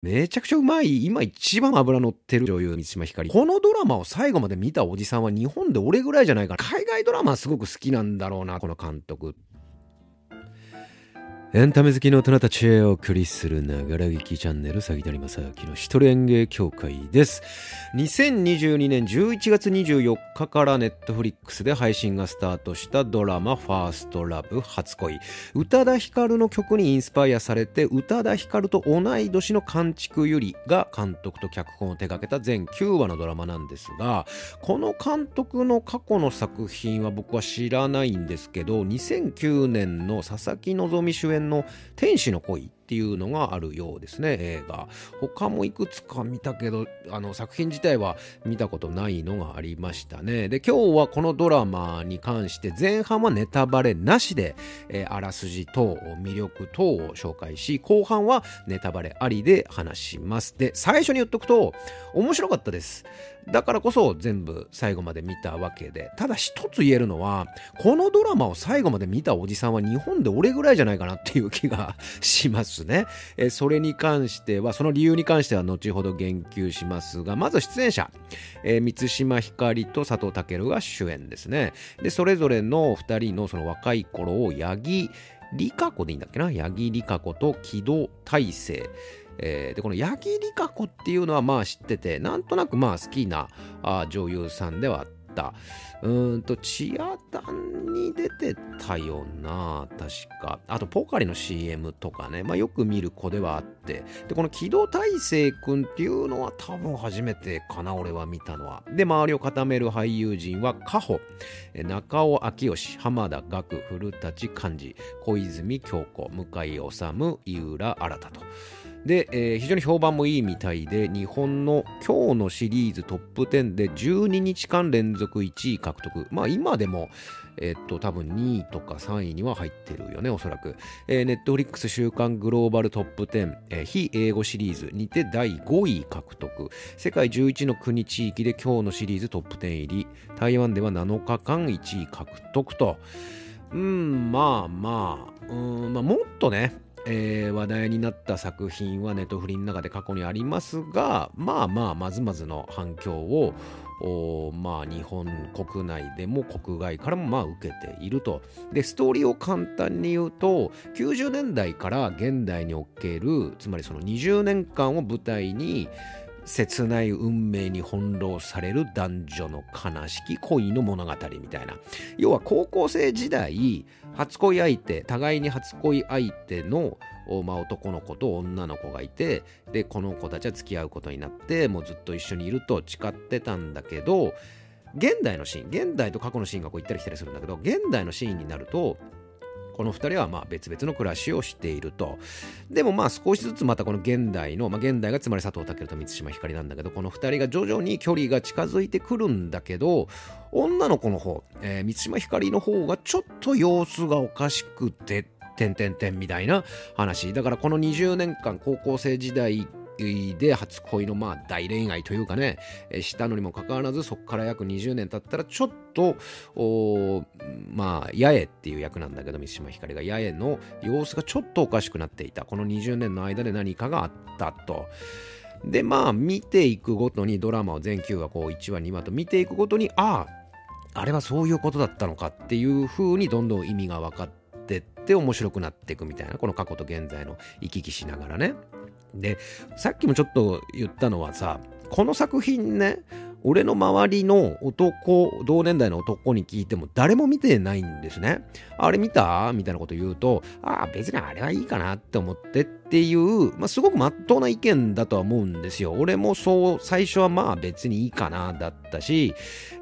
めちゃくちゃうまい、今一番脂乗ってる女優、三島ひかり。このドラマを最後まで見たおじさんは日本で俺ぐらいじゃないかな。海外ドラマはすごく好きなんだろうな、この監督。エンタメ好きの大人たちへお送りするながら劇チャンネル、詐欺谷正明の一人演芸協会です。2022年11月24日からネットフリックスで配信がスタートしたドラマファーストラブ初恋。宇多田ヒカルの曲にインスパイアされて、宇多田ヒカルと同い年の監築ゆりが監督と脚本を手掛けた全9話のドラマなんですが、この監督の過去の作品は僕は知らないんですけど、2009年の佐々木希主演の天使の恋っていうのがあるようですね映画。他もいくつか見たけどあの作品自体は見たことないのがありましたね。で今日はこのドラマに関して前半はネタバレなしで、えー、あらすじ等魅力等を紹介し後半はネタバレありで話します。で最初に言っとくと面白かったです。だからこそ全部最後まで見たわけで。ただ一つ言えるのはこのドラマを最後まで見たおじさんは日本で俺ぐらいじゃないかなっていう気がします。ね。えそれに関してはその理由に関しては後ほど言及しますがまず出演者、え、満島ひかりと佐藤健が主演ですね。でそれぞれの2人のその若い頃を八木里香子でいいんだっけな？八木里香子と木戸大聖えー、でこの八木里香子っていうのはまあ知っててなんとなくまあ好きなあ女優さんではあった。うんと、チアダンに出てたよな、確か。あと、ポカリの CM とかね、まあ、よく見る子ではあって、で、この木戸大聖君っていうのは多分初めてかな、俺は見たのは。で、周りを固める俳優陣は、カホ、中尾明義、浜田岳、古舘寛治、小泉京子、向井治、井浦新と。で、えー、非常に評判もいいみたいで、日本の今日のシリーズトップ10で12日間連続1位獲得。まあ今でも、えっと、多分2位とか3位には入ってるよね、おそらく。えー、ネットフリックス週間グローバルトップ10、えー、非英語シリーズにて第5位獲得。世界11の国地域で今日のシリーズトップ10入り。台湾では7日間1位獲得と。うん、まあまあ、うん、まあもっとね、えー、話題になった作品はネットフリの中で過去にありますがまあまあまずまずの反響をまあ日本国内でも国外からもまあ受けていると。でストーリーを簡単に言うと90年代から現代におけるつまりその20年間を舞台に切ない運命に翻弄される男女の悲しき恋の物語みたいな。要は高校生時代初恋相手互いに初恋相手の、まあ、男の子と女の子がいてでこの子たちは付き合うことになってもうずっと一緒にいると誓ってたんだけど現代のシーン現代と過去のシーンがこう行ったり来たりするんだけど現代のシーンになるとこの2人はまあ別々の暮らしをしていると。でもまあ少しずつまたこの現代の、まあ、現代がつまり佐藤健と満島ひかりなんだけど、この2人が徐々に距離が近づいてくるんだけど、女の子の方、えー、満島ひかりの方がちょっと様子がおかしくて、てんてんてんみたいな話。だからこの20年間高校生時代で初恋のまあ大恋愛というかね、したのにもかかわらずそこから約20年経ったらちょっとまあ八重っていう役なんだけど三島ひかりが八重の様子がちょっとおかしくなっていたこの20年の間で何かがあったと。でまあ見ていくごとにドラマを全9話こう1話2話と見ていくごとにあああれはそういうことだったのかっていう風にどんどん意味が分かってって面白くなっていくみたいなこの過去と現在の行き来しながらね。でさっきもちょっと言ったのはさこの作品ね俺の周りの男、同年代の男に聞いても誰も見てないんですね。あれ見た？みたいなこと言うと、ああ、別にあれはいいかなって思ってってていう、まあ、すごくまっとうな意見だとは思うんですよ。俺もそう、最初はまあ別にいいかなだったし、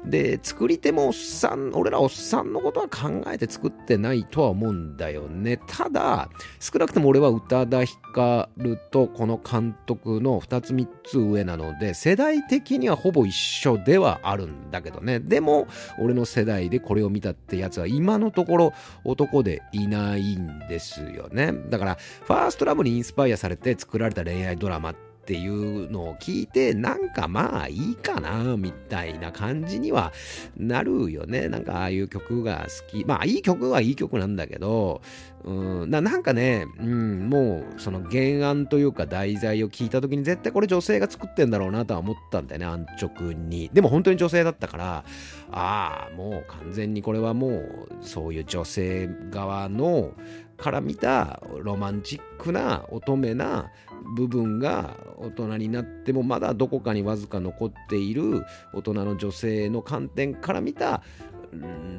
で、作り手もおっさん、俺らおっさんのことは考えて作ってないとは思うんだよね。ただ、少なくとも俺は宇多田ヒカルとこの監督の2つ3つ上なので、世代的にはほぼ一緒ではあるんだけどね。でも、俺の世代でこれを見たってやつは今のところ男でいないんですよね。だから、ファーストラブにインスパイアされて作られた恋愛ドラマっていうのを聞いて、なんかまあいいかな、みたいな感じにはなるよね。なんかああいう曲が好き。まあいい曲はいい曲なんだけど、うん、ななんかね、うん、もうその原案というか題材を聞いた時に絶対これ女性が作ってんだろうなとは思ったんだよね、安直に。でも本当に女性だったから、ああ、もう完全にこれはもうそういう女性側のから見たロマンチックな乙女な部分が大人になってもまだどこかにわずか残っている大人の女性の観点から見た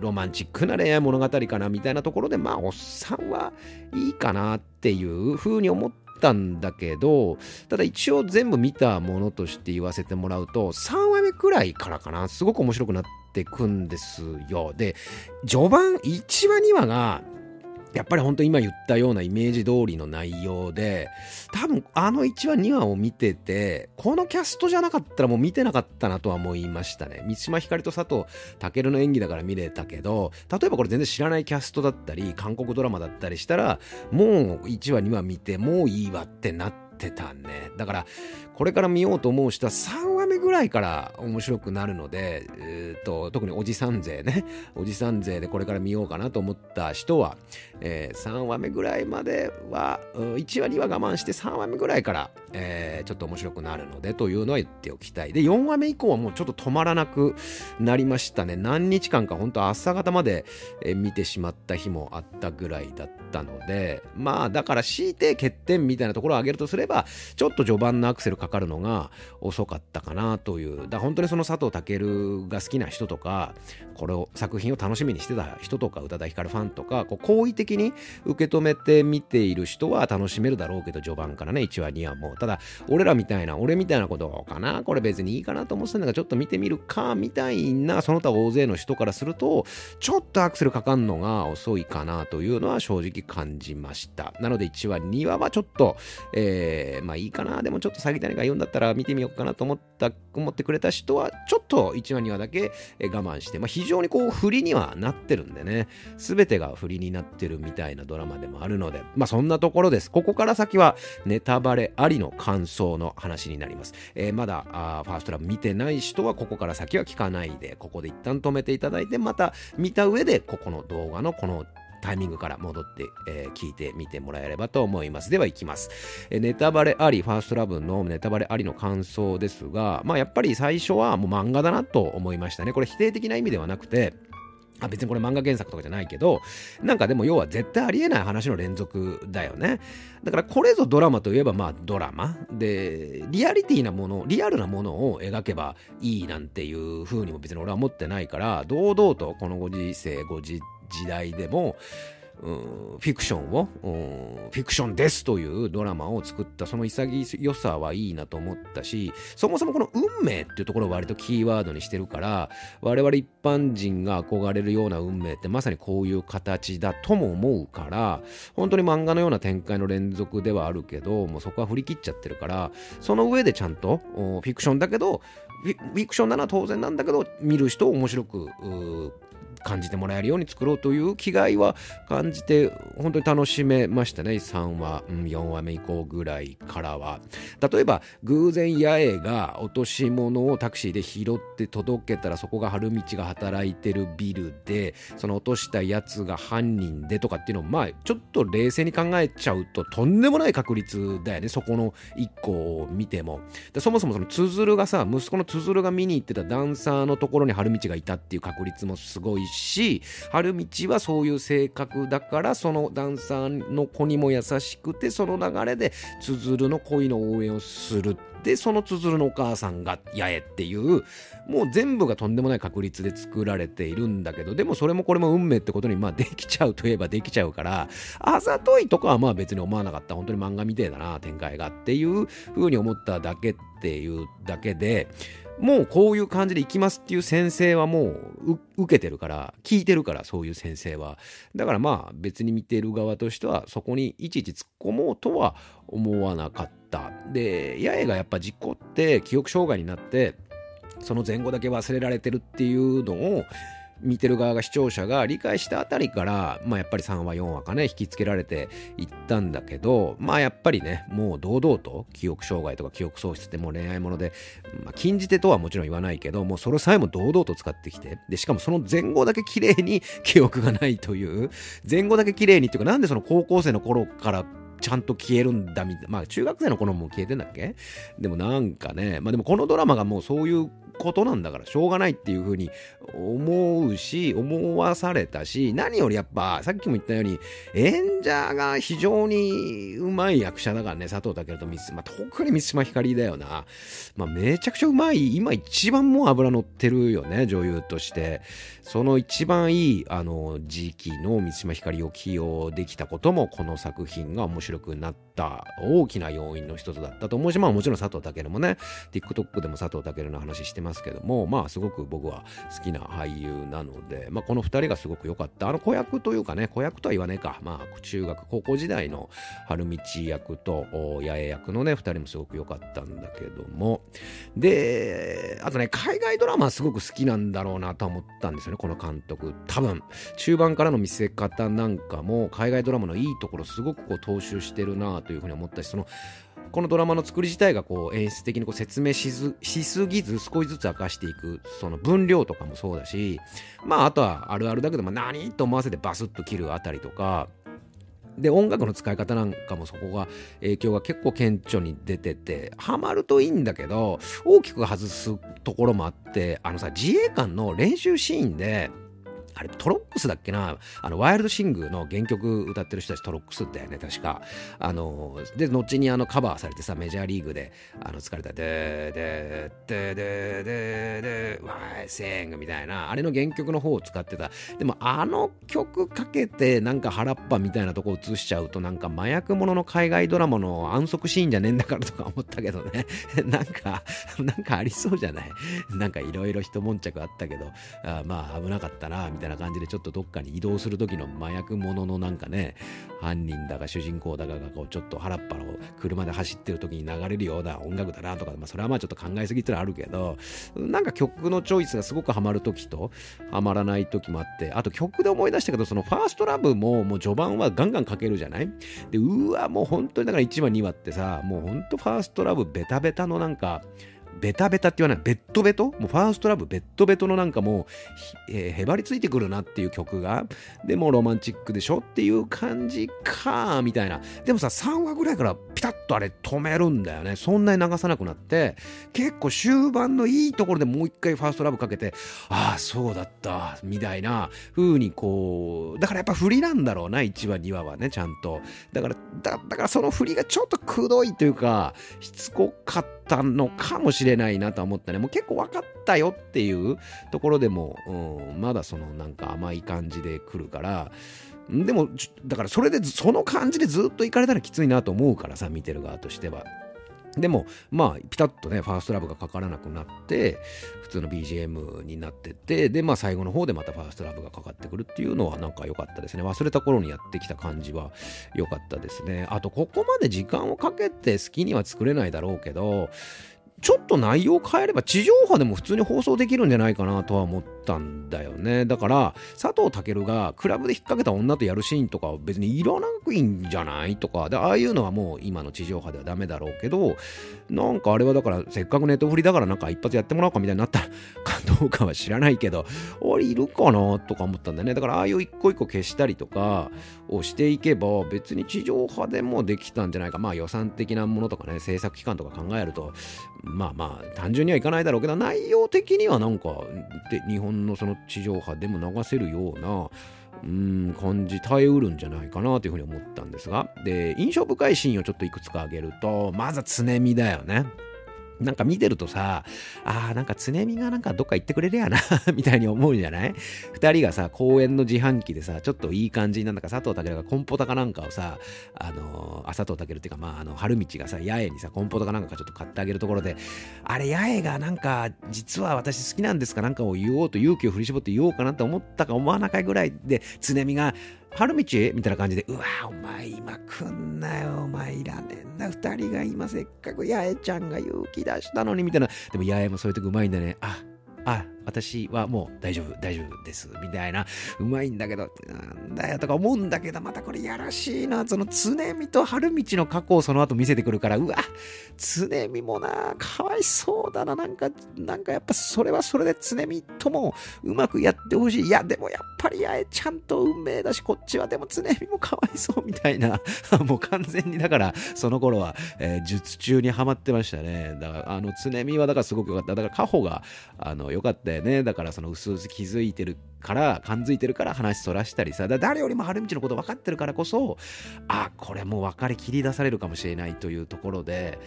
ロマンチックな恋愛物語かなみたいなところでまあおっさんはいいかなっていうふうに思ったんだけどただ一応全部見たものとして言わせてもらうと3話目くらいからかなすごく面白くなってくんですよ。で序盤1話2話がやっぱり本当今言ったようなイメージ通りの内容で、多分あの1話2話を見てて、このキャストじゃなかったらもう見てなかったなとは思いましたね。三島ひかりと佐藤健の演技だから見れたけど、例えばこれ全然知らないキャストだったり、韓国ドラマだったりしたら、もう1話2話見てもういいわってなってたね。だから、これから見ようと思う人はぐらいから面白くなるので、えーと、特におじさん勢ね、おじさん勢でこれから見ようかなと思った人は、えー、3話目ぐらいまでは、1話2話我慢して3話目ぐらいから、えー、ちょっと面白くなるのでというのは言っておきたい。で、4話目以降はもうちょっと止まらなくなりましたね。何日間か本当朝方まで、え、見てしまった日もあったぐらいだったので、まあだから強いて欠点みたいなところを挙げるとすれば、ちょっと序盤のアクセルかかるのが遅かったかなという。だ本当にその佐藤健が好きな人とか、これを作品を楽しみにしてた人とか、宇多田ヒカルファンとか、こう好意的に受け止めて見ている人は楽しめるだろうけど、序盤からね、1話2話も。ただ、俺らみたいな、俺みたいなことかな、これ別にいいかなと思ってたんだが、ちょっと見てみるか、みたいな、その他大勢の人からすると、ちょっとアクセルかかんのが遅いかなというのは正直感じました。なので1話、2話はちょっと、えー、まあいいかな、でもちょっと詐欺谷が言うんだったら見てみようかなと思った、思ってくれた人は、ちょっと1話、2話だけ我慢して、まあ非常にこう、振りにはなってるんでね、すべてが振りになってるみたいなドラマでもあるので、まあそんなところです。ここから先はネタバレありの感想の話になります。えー、まだあファーストラブ見てない人はここから先は聞かないで、ここで一旦止めていただいて、また見た上で、ここの動画のこのタイミングから戻って、えー、聞いてみてもらえればと思います。では行きます、え、ネタバレあり、ファーストラブのネタバレありの感想ですが、まあやっぱり最初はもう漫画だなと思いましたね。これ否定的な意味ではなくて、あ別にこれ漫画原作とかじゃないけど、なんかでも要は絶対ありえない話の連続だよね。だからこれぞドラマといえばまあドラマ。で、リアリティなもの、リアルなものを描けばいいなんていう風にも別に俺は思ってないから、堂々とこのご時世、ご時時代でも、フィクションを、フィクションですというドラマを作ったその潔さはいいなと思ったし、そもそもこの運命っていうところを割とキーワードにしてるから、我々一般人が憧れるような運命ってまさにこういう形だとも思うから、本当に漫画のような展開の連続ではあるけど、もうそこは振り切っちゃってるから、その上でちゃんとフィクションだけど、フィクションなのは当然なんだけど、見る人を面白く感じてもらえるように作ろうという気概は感じて本当に楽しめましたね。3話、うん、4話目以降ぐらいからは。例えば偶然八重が落とし物をタクシーで拾って届けたらそこが春道が働いてるビルでその落としたやつが犯人でとかっていうのをまあちょっと冷静に考えちゃうととんでもない確率だよね。そこの1個を見ても。でそもそもそのつづるがさ息子のつづるが見に行ってたダンサーのところに春道がいたっていう確率もすごいし春道はそういう性格だからそのダンサーの子にも優しくてその流れでつづるの恋の応援をするでそのつづるのお母さんが八重っていうもう全部がとんでもない確率で作られているんだけどでもそれもこれも運命ってことにまあできちゃうといえばできちゃうからあざといとかはまあ別に思わなかった。本当に漫画みてえだな展開がっていう風に思っただけっていうだけでもうこういう感じで行きますっていう先生はもう受けてるから、聞いてるから、そういう先生は。だからまあ別に見てる側としては、そこにいちいち突っ込もうとは思わなかった。で、八重がやっぱ事故って記憶障害になって、その前後だけ忘れられてるっていうのを、見てる側が視聴者が理解したあたりから、まあやっぱり3話4話かね、引きつけられていったんだけど、まあやっぱりね、もう堂々と記憶障害とか記憶喪失ってもう恋愛もので、まあ禁じ手とはもちろん言わないけど、もうそれさえも堂々と使ってきて、で、しかもその前後だけ綺麗に記憶がないという、前後だけ綺麗にっていうか、なんでその高校生の頃からちゃんと消えるんだみたいな。まあ中学生の頃も消えてんだっけ？でもなんかね、まあでもこのドラマがもうそういうことなんだからしょうがないっていうふうに思うし、思わされたし、何よりやっぱ、さっきも言ったように、演者が非常にうまい役者だからね、佐藤健とミス、まあ、特に三島ひかりだよな。まあ、めちゃくちゃうまい、今一番もう油乗ってるよね、女優として。その一番いい、あの、時期の三島ひかりを起用できたことも、この作品が面白いくなった大きな要因の一つだったと思うし、まあもちろん佐藤健もね、TikTok でも佐藤健の話してますけども、まあすごく僕は好きな俳優なので、まあ、この2人がすごく良かった。あの子役というかね、子役とは言わねえか。まあ、中学、高校時代の春道役と八重役のね、2人もすごく良かったんだけども。で、あとね、海外ドラマすごく好きなんだろうなと思ったんですよね、この監督。多分、中盤からの見せ方なんかも、海外ドラマのいいところすごくこう踏襲してるなというふうに思ったし、その、このドラマの作り自体がこう演出的にこう説明しすぎず少しずつ明かしていくその分量とかもそうだしまああとはあるあるだけど、まあ、何と思わせてバスッと切るあたりとかで音楽の使い方なんかもそこが影響が結構顕著に出ててハマるといいんだけど大きく外すところもあってあのさ自衛官の練習シーンであれトロックスだっけなあのワイルドシングの原曲歌ってる人たちトロックスだよね確か。あので後にあのカバーされてさメジャーリーグであの疲れた「ででででででワイセング」みたいなあれの原曲の方を使ってた。でもあの曲かけてなんか原っぱみたいなとこ映しちゃうとなんか麻薬もの海外ドラマの安息シーンじゃねえんだからとか思ったけどね。なんかなんかありそうじゃない？なんかいろいろ一悶着あったけどあまあ危なかったなみたいな。な感じでちょっとどっかに移動する時の麻薬者のなんかね犯人だか主人公だかがこうちょっと腹っぱの車で走ってる時に流れるような音楽だなとか、まあ、それはまあちょっと考えすぎってのはあるけどなんか曲のチョイスがすごくハマる時とハマらない時もあってあと曲で思い出したけどそのファーストラブももう序盤はガンガンかけるじゃない？でうわもう本当にだから1話2話ってさもう本当ファーストラブベタベタのなんかベタベタって言わない、ベッドベト？もうファーストラブベッドベトのなんかもう、えー、へばりついてくるなっていう曲が、でもロマンチックでしょっていう感じか、みたいな。でもさ、3話ぐらいからピタッとあれ止めるんだよね。そんなに流さなくなって、結構終盤のいいところでもう一回ファーストラブかけて、ああ、そうだった、みたいな風にこう、だからやっぱ振りなんだろうな、1話、2話はね、ちゃんと。だから、だだからその振りがちょっとくどいというか、しつこかった。たのかもしれないなと思ったね。もう結構分かったよっていうところでも、うん、まだそのなんか甘い感じで来るから、でも、だからそれで、その感じでずっと行かれたらきついなと思うからさ、見てる側としては。でも、まあ、ピタッとね、ファーストラブがかからなくなって、普通の BGM になってて、で、まあ、最後の方でまたファーストラブがかかってくるっていうのは、なんか良かったですね。忘れた頃にやってきた感じは良かったですね。あと、ここまで時間をかけて好きには作れないだろうけど、ちょっと内容を変えれば地上波でも普通に放送できるんじゃないかなとは思ってたんだよね。だから、佐藤健がクラブで引っ掛けた女とやるシーンとかは別にいらなくいいんじゃないとか、で、ああいうのはもう今の地上波ではダメだろうけど、なんかあれはだから、せっかくネットフリだからなんか一発やってもらおうかみたいになったかどうかは知らないけど、あれいるかなとか思ったんだよね。だからああいう一個一個消したりとかをしていけば、別に地上波でもできたんじゃないか。まあ予算的なものとかね、制作期間とか考えると、まあまあ単純にはいかないだろうけど内容的にはなんかで日本のその地上波でも流せるようなうん感じ耐えうるんじゃないかなというふうに思ったんですが。で印象深いシーンをちょっといくつか挙げるとまずは常見だよね。なんか見てるとさ、ああ、なんか常見がなんかどっか行ってくれるやな みたいに思うじゃない？二人がさ、公園の自販機でさ、ちょっといい感じになんだか佐藤健がコンポタかなんかをさ、あのー、あ、佐藤健っていうか、まあ、あの、春道がさ、八重にさ、コンポタかなんかちょっと買ってあげるところで、あれ、八重がなんか、実は私好きなんですかなんかを言おうと勇気を振り絞って言おうかなと思ったか思わなかいぐらいで、常見が、春道みたいな感じで、うわ、お前今来んなよ、お前いらねえんだ、二人が今せっかく八重ちゃんが勇気出したのに、みたいな。でも八重もそういうとこうまいんだね。あ、あ、私はもう大丈夫、大丈夫です。みたいな、うまいんだけど、なんだよとか思うんだけど、またこれやらしいな。その常見と春道の過去をその後見せてくるから、うわ、常見もな、かわいそうだな。なんか、なんかやっぱそれはそれで常見ともうまくやってほしい。いや、でもやっぱりあえちゃんと運命だし、こっちはでも常見もかわいそうみたいな。もう完全にだから、その頃は、えー、術中にはまってましたね。だから、あの、常見はだからすごく良かった。だから、カホが、あの、良かったね。だから、その、薄々気づいてるから、感づいてるから話そらしたりさ、誰よりも春道のこと分かってるからこそ、あ、これもう分かり切り出されるかもしれないというところで、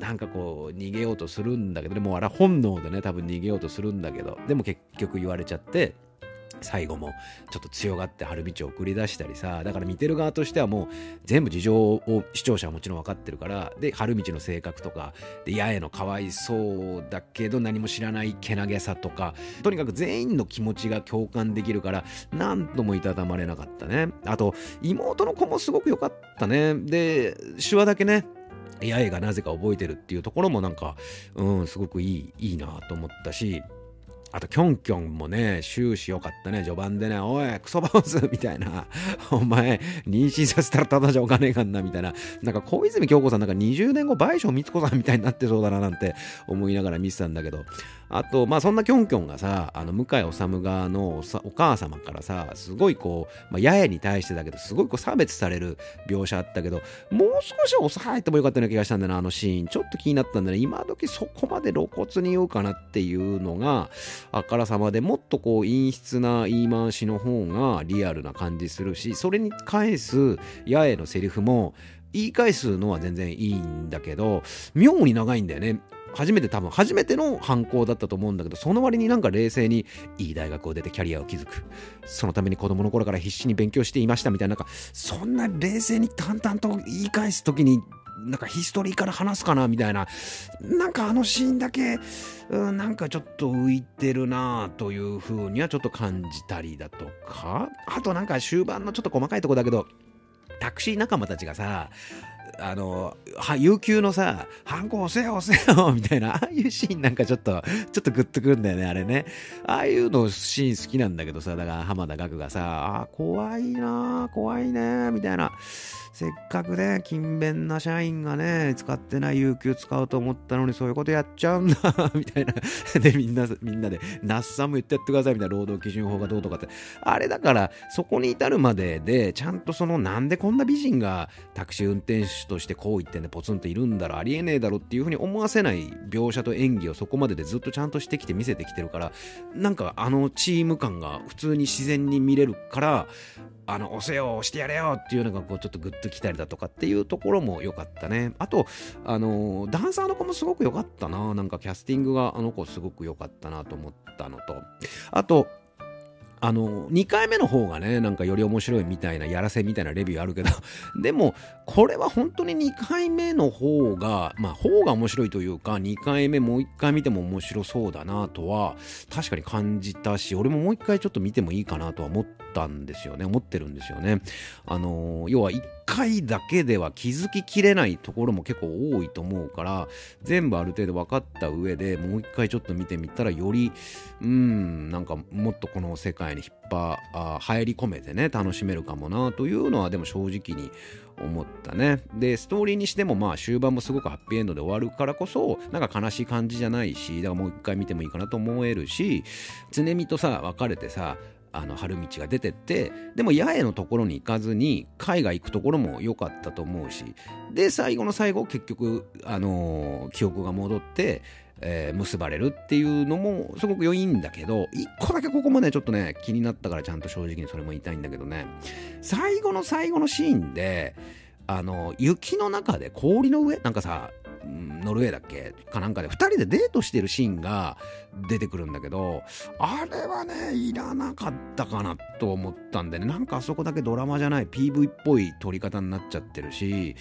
なんかこう、逃げようとするんだけど、でもあれ本能でね、多分逃げようとするんだけど、でも結局言われちゃって、最後もちょっと強がって春道を送り出したりさだから見てる側としてはもう全部事情を視聴者はもちろん分かってるからで春道の性格とかで八重のかわいそうだけど何も知らないけなげさとかとにかく全員の気持ちが共感できるから何ともいたたまれなかったね。あと妹の子もすごく良かったね。で手話だけね八重がなぜか覚えてるっていうところもなんかうんすごくいいいいなと思ったしあと、キョンキョンもね、終始良かったね。序盤でね、おい、クソバウスみたいな。お前、妊娠させたらただじゃおかねえかんな、みたいな。なんか、小泉京子さんなんか20年後、倍賞光子さんみたいになってそうだな、なんて思いながら見てたんだけど。あと、まあ、そんなキョンキョンがさ、あの、向井治側のお母様からさ、すごいこう、まあ、八重に対してだけど、すごいこう差別される描写あったけど、もう少し抑えてもよかったような気がしたんだな、あのシーン。ちょっと気になったんだね。今時そこまで露骨に言うかなっていうのが、あからさまでもっとこう陰湿な言い回しの方がリアルな感じするしそれに返す八重のセリフも言い返すのは全然いいんだけど妙に長いんだよね初めて多分初めての犯行だったと思うんだけどその割になんか冷静にいい大学を出てキャリアを築く。そのために子供の頃から必死に勉強していましたみたいななんかそんな冷静に淡々と言い返す時になんかヒストリーから話すかなみたいな、なんかあのシーンだけ、うん、なんかちょっと浮いてるなという風にはちょっと感じたりだとか、あとなんか終盤のちょっと細かいとこだけど、タクシー仲間たちがさ、あの、は、有給のさ、ハンコ押せよ押せよ みたいな、ああいうシーンなんかちょっと、ちょっとグッとくるんだよね、あれね。ああいうのシーン好きなんだけどさ、だから浜田岳がさ、あ、怖いな怖いねみたいな。せっかくね、勤勉な社員がね、使ってない有給使うと思ったのにそういうことやっちゃうんだ みたいな。で、みんな、みんなで、那須さんも言ってやってくださいみたいな労働基準法がどうとかって。あれだから、そこに至るまでで、ちゃんとその、なんでこんな美人がタクシー運転手としてこう言ってんでポツンといるんだろ、ありえねえだろっていうふうに思わせない描写と演技をそこまででずっとちゃんとしてきて見せてきてるから、なんかあのチーム感が普通に自然に見れるから、あの、押せよ、押してやれよっていうのが、こう、ちょっとグッときたりだとかっていうところも良かったね。あと、あの、ダンサーの子もすごく良かったな。なんかキャスティングがあの子すごく良かったなと思ったのと、あと、あの、2回目の方がね、なんかより面白いみたいな、やらせみたいなレビューあるけど、でも、これは本当に2回目の方が、まあ、方が面白いというか、2回目もう1回見ても面白そうだなとは、確かに感じたし、俺ももう1回ちょっと見てもいいかなとは思ったんですよね。思ってるんですよね。あの、要は1回だけでは気づききれないところも結構多いと思うから全部ある程度分かった上でもう一回ちょっと見てみたらよりうんなんかもっとこの世界に引っ張あ入り込めてね楽しめるかもなというのはでも正直に思ったねでストーリーにしてもまあ終盤もすごくハッピーエンドで終わるからこそなんか悲しい感じじゃないしだからもう一回見てもいいかなと思えるし常見とさ別れてさあの春道が出てってでも八重のところに行かずに海外行くところも良かったと思うしで最後の最後結局、あのー、記憶が戻って、えー、結ばれるっていうのもすごく良いんだけど一個だけここもねちょっとね気になったからちゃんと正直にそれも言いたいんだけどね。最後の最後のシーンであの雪の中で氷の上？なんかさノルウェーだっけかなんかで2人でデートしてるシーンが出てくるんだけどあれはねいらなかったかなと思ったんでね。なんかあそこだけドラマじゃない PV っぽい撮り方になっちゃってるし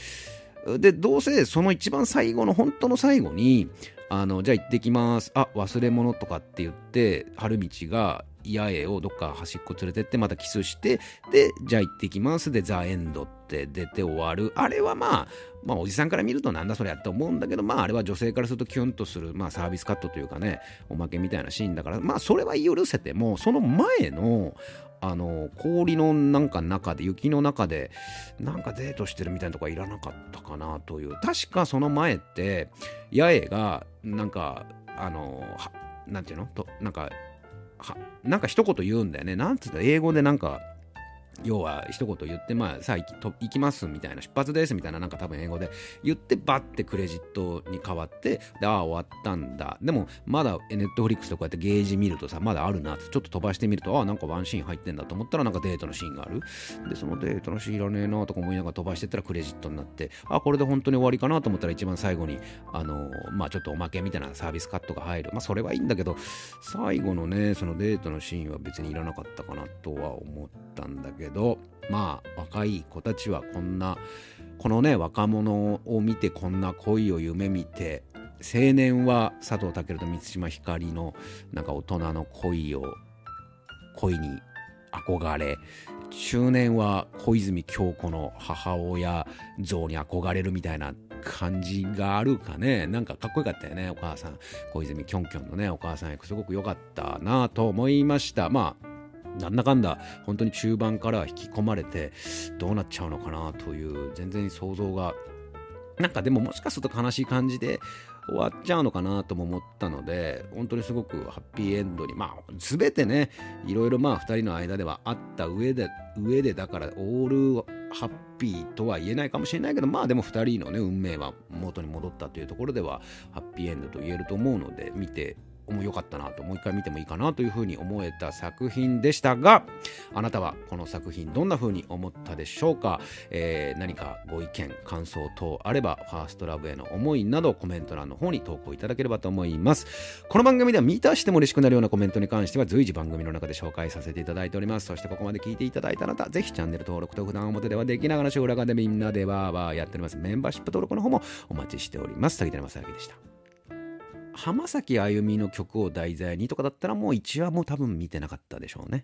でどうせその一番最後の本当の最後にあのじゃあ行ってきます。あ忘れ物とかって言って春道が八重をどっか端っこ連れてってまたキスしてでじゃあ行ってきます。でザ・エンドって出て終わる。あれはまあまあおじさんから見るとなんだそれやって思うんだけどまああれは女性からするとキュンとするまあサービスカットというかねおまけみたいなシーンだからまあそれは許せてもその前のあの氷のなんか中で雪の中でなんかデートしてるみたいなとこはいらなかったかなという。確かその前って八重がなんかあのなんていうの？となんかなんか一言言うんだよね。なんつうか英語でなんか要は一言言って、まあ、さあ行きと行きますみたいな、出発ですみたいな、なんか多分英語で言って、バッてクレジットに変わって、で、ああ、終わったんだ。でも、まだネットフリックスとかやってゲージ見るとさ、まだあるなって、ちょっと飛ばしてみると、ああ、なんかワンシーン入ってんだと思ったら、なんかデートのシーンがある。で、そのデートのシーンいらねえなとか思いながら飛ばしてったらクレジットになって、ああ、これで本当に終わりかなと思ったら、一番最後に、あの、まあちょっとおまけみたいなサービスカットが入る。まあそれはいいんだけど、最後のね、そのデートのシーンは別にいらなかったかなとは思ったんだけど、まあ若い子たちはこんなこのね若者を見てこんな恋を夢見て青年は佐藤健と満島ひかりのなんか大人の恋を恋に憧れ中年は小泉京子の母親像に憧れるみたいな感じがあるかね。なんかかっこよかったよねお母さん。小泉きょんきょんのねお母さん役すごく良かったなと思いました。まあなんだかんだ本当に中盤から引き込まれてどうなっちゃうのかなという全然想像がなんかでももしかすると悲しい感じで終わっちゃうのかなとも思ったので本当にすごくハッピーエンドにまあ全てねいろいろまあ2人の間ではあった上で上でだからオールハッピーとは言えないかもしれないけどまあでも2人のね運命は元に戻ったというところではハッピーエンドと言えると思うので見ても良かったなともう一回見てもいいかなというふうに思えた作品でしたがあなたはこの作品どんなふうに思ったでしょうか、えー、何かご意見感想等あればファーストラブへの思いなどコメント欄の方に投稿いただければと思います。この番組では見たしても嬉しくなるようなコメントに関しては随時番組の中で紹介させていただいております。そしてここまで聞いていただいたあなたぜひチャンネル登録と普段表ではできながら将来でみんなでわーわーやっております。メンバーシップ登録の方もお待ちしております。杉谷正明でした。浜崎あゆみの曲を題材にとかだったらもう1話も多分見てなかったでしょうね。